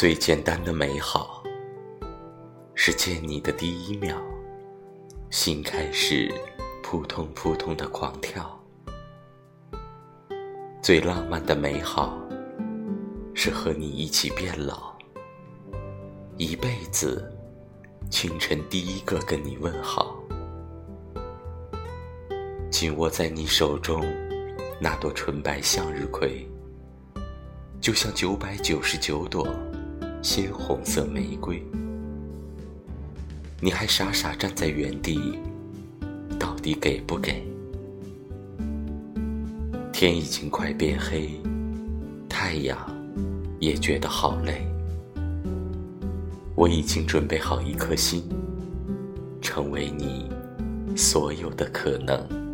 最简单的美好，是见你的第一秒，心开始扑通扑通的狂跳。最浪漫的美好，是和你一起变老，一辈子，清晨第一个跟你问好。紧握在你手中那朵纯白向日葵，就像九百九十九朵鲜红色玫瑰。你还傻傻站在原地，到底给不给？天已经快变黑，太阳也觉得好累。我已经准备好一颗心，成为你所有的可能。